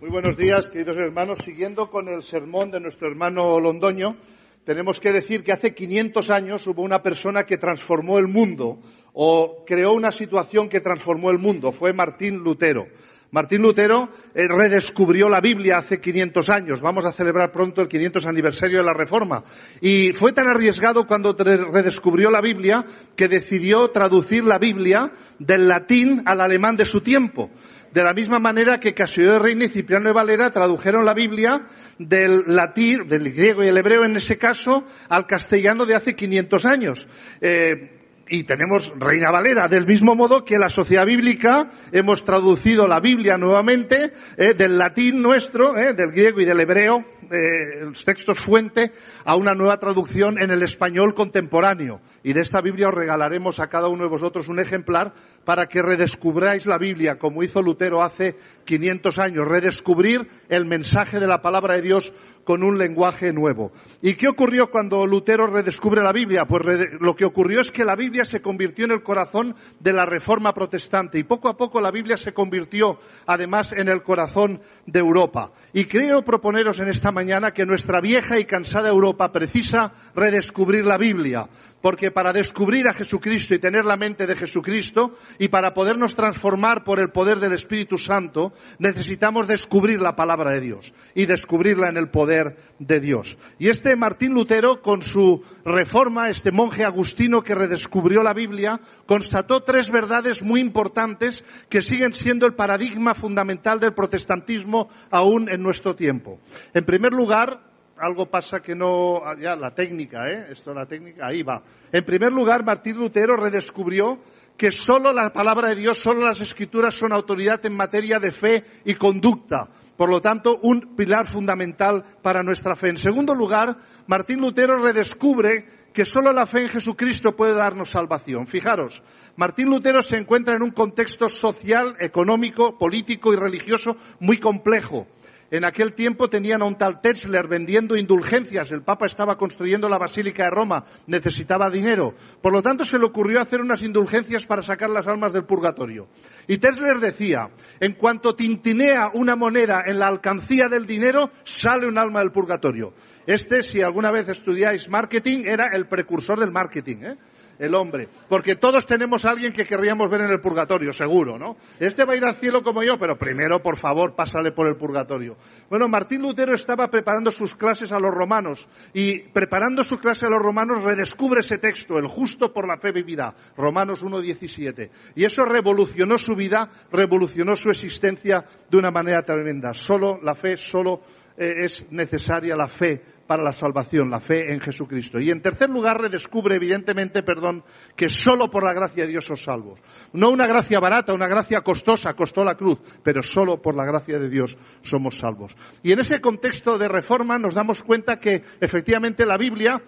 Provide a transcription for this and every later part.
Muy buenos días, queridos hermanos. Siguiendo con el sermón de nuestro hermano Londoño, tenemos que decir que hace 500 años hubo una persona que transformó el mundo o creó una situación que transformó el mundo. Fue Martín Lutero. Martín Lutero eh, redescubrió la Biblia hace 500 años. Vamos a celebrar pronto el 500 aniversario de la Reforma. Y fue tan arriesgado cuando redescubrió la Biblia que decidió traducir la Biblia del latín al alemán de su tiempo. De la misma manera que Casio de Reina y Cipriano de Valera tradujeron la Biblia del latín, del griego y el hebreo en ese caso, al castellano de hace 500 años. Eh, y tenemos Reina Valera, del mismo modo que la Sociedad Bíblica hemos traducido la Biblia nuevamente eh, del latín nuestro, eh, del griego y del hebreo, eh, los textos fuente, a una nueva traducción en el español contemporáneo. Y de esta Biblia os regalaremos a cada uno de vosotros un ejemplar para que redescubráis la Biblia, como hizo Lutero hace 500 años, redescubrir el mensaje de la palabra de Dios con un lenguaje nuevo. ¿Y qué ocurrió cuando Lutero redescubre la Biblia? Pues lo que ocurrió es que la Biblia se convirtió en el corazón de la reforma protestante y poco a poco la Biblia se convirtió además en el corazón de Europa. Y creo proponeros en esta mañana que nuestra vieja y cansada Europa precisa redescubrir la Biblia, porque para descubrir a Jesucristo y tener la mente de Jesucristo y para podernos transformar por el poder del Espíritu Santo, necesitamos descubrir la palabra de Dios y descubrirla en el poder de Dios. Y este Martín Lutero, con su reforma, este monje agustino que redescubrió la Biblia, constató tres verdades muy importantes que siguen siendo el paradigma fundamental del protestantismo aún en nuestro tiempo. En primer lugar, algo pasa que no, ya la técnica, ¿eh? Esto la técnica, ahí va. En primer lugar, Martín Lutero redescubrió que solo la palabra de Dios, solo las escrituras son autoridad en materia de fe y conducta. Por lo tanto, un pilar fundamental para nuestra fe. En segundo lugar, Martín Lutero redescubre que solo la fe en Jesucristo puede darnos salvación. Fijaros, Martín Lutero se encuentra en un contexto social, económico, político y religioso muy complejo. En aquel tiempo tenían a un tal Tetzler vendiendo indulgencias. El Papa estaba construyendo la Basílica de Roma. Necesitaba dinero. Por lo tanto, se le ocurrió hacer unas indulgencias para sacar las almas del purgatorio. Y Tetzler decía, en cuanto tintinea una moneda en la alcancía del dinero, sale un alma del purgatorio. Este, si alguna vez estudiáis marketing, era el precursor del marketing. ¿eh? El hombre. Porque todos tenemos a alguien que querríamos ver en el purgatorio, seguro, ¿no? Este va a ir al cielo como yo, pero primero, por favor, pásale por el purgatorio. Bueno, Martín Lutero estaba preparando sus clases a los romanos y preparando su clase a los romanos redescubre ese texto, el justo por la fe vivirá, Romanos 1.17. Y eso revolucionó su vida, revolucionó su existencia de una manera tremenda. Solo la fe, solo es necesaria la fe para la salvación, la fe en Jesucristo. Y en tercer lugar, redescubre evidentemente, perdón, que solo por la gracia de Dios somos salvos. No una gracia barata, una gracia costosa, costó la cruz, pero solo por la gracia de Dios somos salvos. Y en ese contexto de reforma nos damos cuenta que efectivamente la Biblia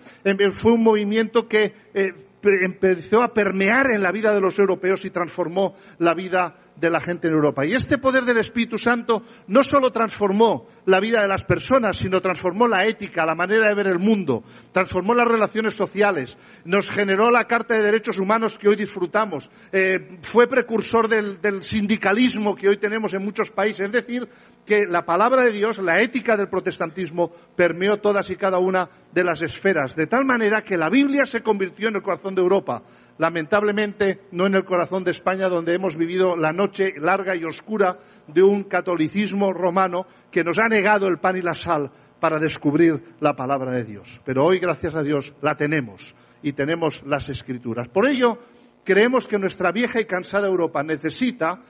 fue un movimiento que eh, empezó a permear en la vida de los europeos y transformó la vida de la gente en Europa. Y este poder del Espíritu Santo no solo transformó la vida de las personas, sino transformó la ética, la manera de ver el mundo, transformó las relaciones sociales, nos generó la Carta de Derechos Humanos que hoy disfrutamos, eh, fue precursor del, del sindicalismo que hoy tenemos en muchos países. Es decir, que la palabra de Dios, la ética del protestantismo, permeó todas y cada una de las esferas, de tal manera que la Biblia se convirtió en el corazón de Europa lamentablemente no en el corazón de España donde hemos vivido la noche larga y oscura de un catolicismo romano que nos ha negado el pan y la sal para descubrir la palabra de Dios. Pero hoy, gracias a Dios, la tenemos y tenemos las escrituras. Por ello, creemos que nuestra vieja y cansada Europa necesita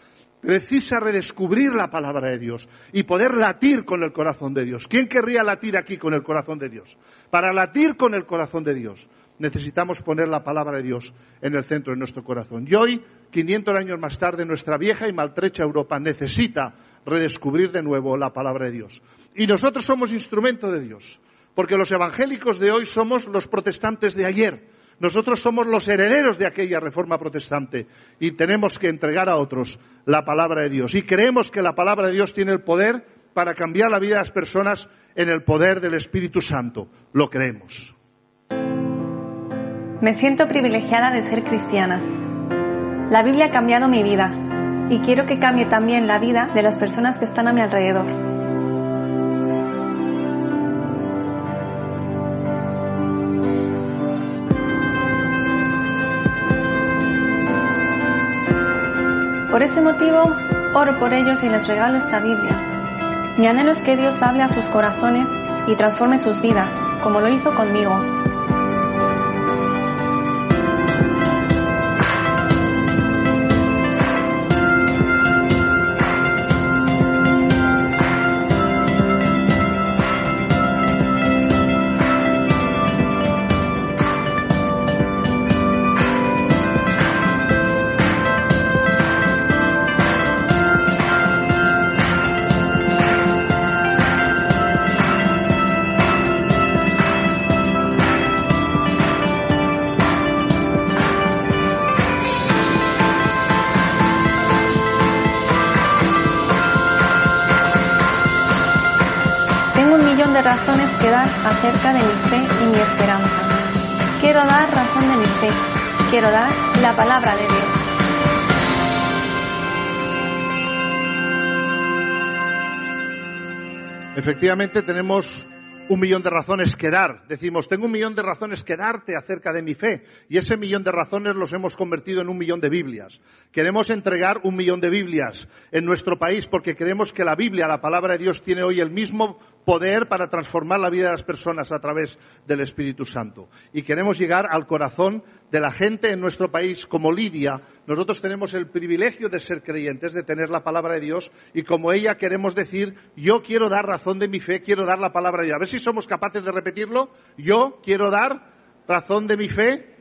precisa redescubrir la palabra de Dios y poder latir con el corazón de Dios. ¿Quién querría latir aquí con el corazón de Dios? Para latir con el corazón de Dios necesitamos poner la palabra de Dios en el centro de nuestro corazón. Y hoy, 500 años más tarde, nuestra vieja y maltrecha Europa necesita redescubrir de nuevo la palabra de Dios. Y nosotros somos instrumento de Dios, porque los evangélicos de hoy somos los protestantes de ayer. Nosotros somos los herederos de aquella reforma protestante y tenemos que entregar a otros la palabra de Dios. Y creemos que la palabra de Dios tiene el poder para cambiar la vida de las personas en el poder del Espíritu Santo. Lo creemos. Me siento privilegiada de ser cristiana. La Biblia ha cambiado mi vida y quiero que cambie también la vida de las personas que están a mi alrededor. Por ese motivo, oro por ellos y les regalo esta Biblia. Mi anhelo es que Dios hable a sus corazones y transforme sus vidas, como lo hizo conmigo. De razones que dar acerca de mi fe y mi esperanza. Quiero dar razón de mi fe. Quiero dar la palabra de Dios. Efectivamente, tenemos un millón de razones que dar. Decimos, tengo un millón de razones que darte acerca de mi fe. Y ese millón de razones los hemos convertido en un millón de Biblias. Queremos entregar un millón de Biblias en nuestro país porque creemos que la Biblia, la palabra de Dios, tiene hoy el mismo poder para transformar la vida de las personas a través del Espíritu Santo. Y queremos llegar al corazón de la gente en nuestro país como Lidia. Nosotros tenemos el privilegio de ser creyentes, de tener la palabra de Dios y como ella queremos decir, yo quiero dar razón de mi fe, quiero dar la palabra de Dios. A ver si somos capaces de repetirlo. Yo quiero dar razón de mi fe,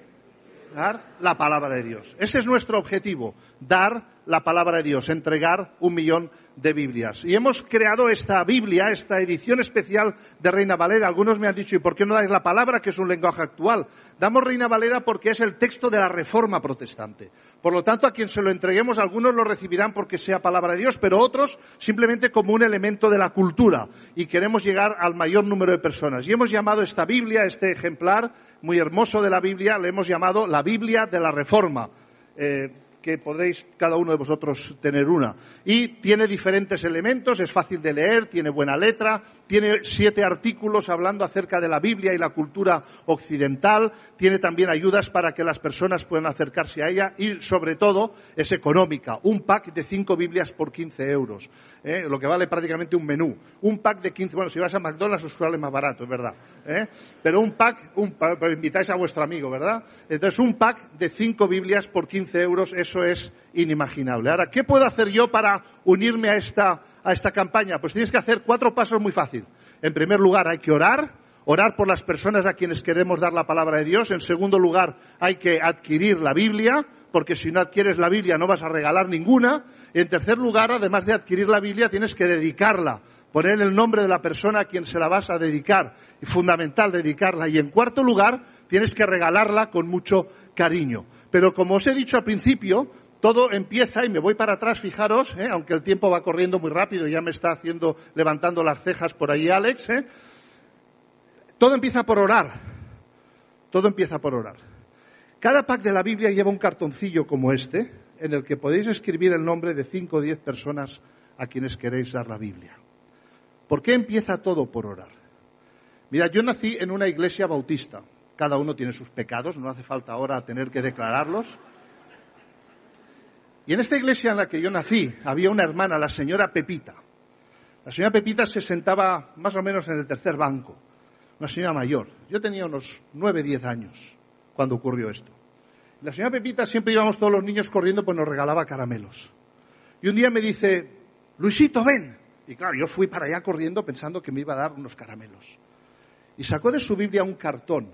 dar la palabra de Dios. Ese es nuestro objetivo, dar la palabra de Dios, entregar un millón de Biblias. Y hemos creado esta Biblia, esta edición especial de Reina Valera. Algunos me han dicho, ¿y por qué no dais la palabra, que es un lenguaje actual? Damos Reina Valera porque es el texto de la Reforma protestante. Por lo tanto, a quien se lo entreguemos, algunos lo recibirán porque sea palabra de Dios, pero otros simplemente como un elemento de la cultura. Y queremos llegar al mayor número de personas. Y hemos llamado esta Biblia, este ejemplar muy hermoso de la Biblia, le hemos llamado la Biblia de la Reforma. Eh, que podréis cada uno de vosotros tener una. Y tiene diferentes elementos, es fácil de leer, tiene buena letra, tiene siete artículos hablando acerca de la Biblia y la cultura occidental, tiene también ayudas para que las personas puedan acercarse a ella y sobre todo es económica. Un pack de cinco Biblias por 15 euros, ¿eh? lo que vale prácticamente un menú. Un pack de 15, bueno, si vas a McDonald's os sale más barato, es verdad. ¿eh? Pero un pack, un, invitáis a vuestro amigo, ¿verdad? Entonces un pack de cinco Biblias por 15 euros, eso es inimaginable. Ahora, ¿qué puedo hacer yo para unirme a esta, a esta campaña? Pues tienes que hacer cuatro pasos muy fácil. En primer lugar, hay que orar, orar por las personas a quienes queremos dar la palabra de Dios. En segundo lugar, hay que adquirir la Biblia, porque si no adquieres la Biblia no vas a regalar ninguna. En tercer lugar, además de adquirir la Biblia, tienes que dedicarla, poner el nombre de la persona a quien se la vas a dedicar. Y fundamental dedicarla. Y en cuarto lugar, tienes que regalarla con mucho cariño. Pero como os he dicho al principio, todo empieza, y me voy para atrás, fijaros, ¿eh? aunque el tiempo va corriendo muy rápido, ya me está haciendo, levantando las cejas por ahí Alex, ¿eh? todo empieza por orar. Todo empieza por orar. Cada pack de la Biblia lleva un cartoncillo como este, en el que podéis escribir el nombre de cinco o diez personas a quienes queréis dar la Biblia. ¿Por qué empieza todo por orar? Mira, yo nací en una iglesia bautista. Cada uno tiene sus pecados, no hace falta ahora tener que declararlos. Y en esta iglesia en la que yo nací había una hermana, la señora Pepita. La señora Pepita se sentaba más o menos en el tercer banco, una señora mayor. Yo tenía unos nueve, diez años cuando ocurrió esto. La señora Pepita siempre íbamos todos los niños corriendo pues nos regalaba caramelos. Y un día me dice, Luisito, ven. Y claro, yo fui para allá corriendo pensando que me iba a dar unos caramelos. Y sacó de su Biblia un cartón.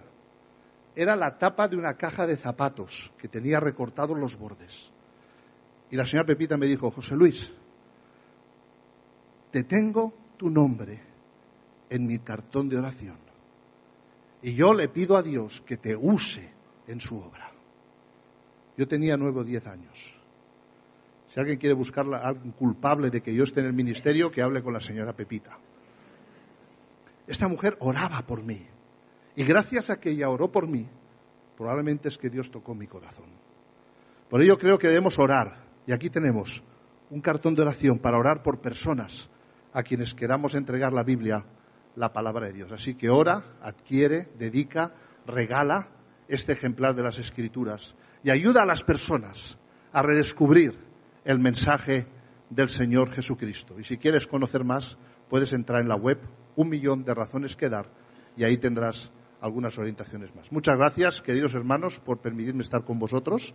Era la tapa de una caja de zapatos que tenía recortados los bordes. Y la señora Pepita me dijo, José Luis, te tengo tu nombre en mi cartón de oración. Y yo le pido a Dios que te use en su obra. Yo tenía nueve o diez años. Si alguien quiere buscar a culpable de que yo esté en el ministerio, que hable con la señora Pepita. Esta mujer oraba por mí. Y gracias a que ella oró por mí, probablemente es que Dios tocó mi corazón. Por ello creo que debemos orar. Y aquí tenemos un cartón de oración para orar por personas a quienes queramos entregar la Biblia, la palabra de Dios. Así que ora, adquiere, dedica, regala este ejemplar de las Escrituras y ayuda a las personas a redescubrir el mensaje del Señor Jesucristo. Y si quieres conocer más, puedes entrar en la web Un Millón de Razones que Dar y ahí tendrás algunas orientaciones más. Muchas gracias, queridos hermanos, por permitirme estar con vosotros.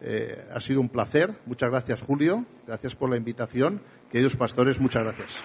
Eh, ha sido un placer. Muchas gracias, Julio. Gracias por la invitación. Queridos pastores, muchas gracias.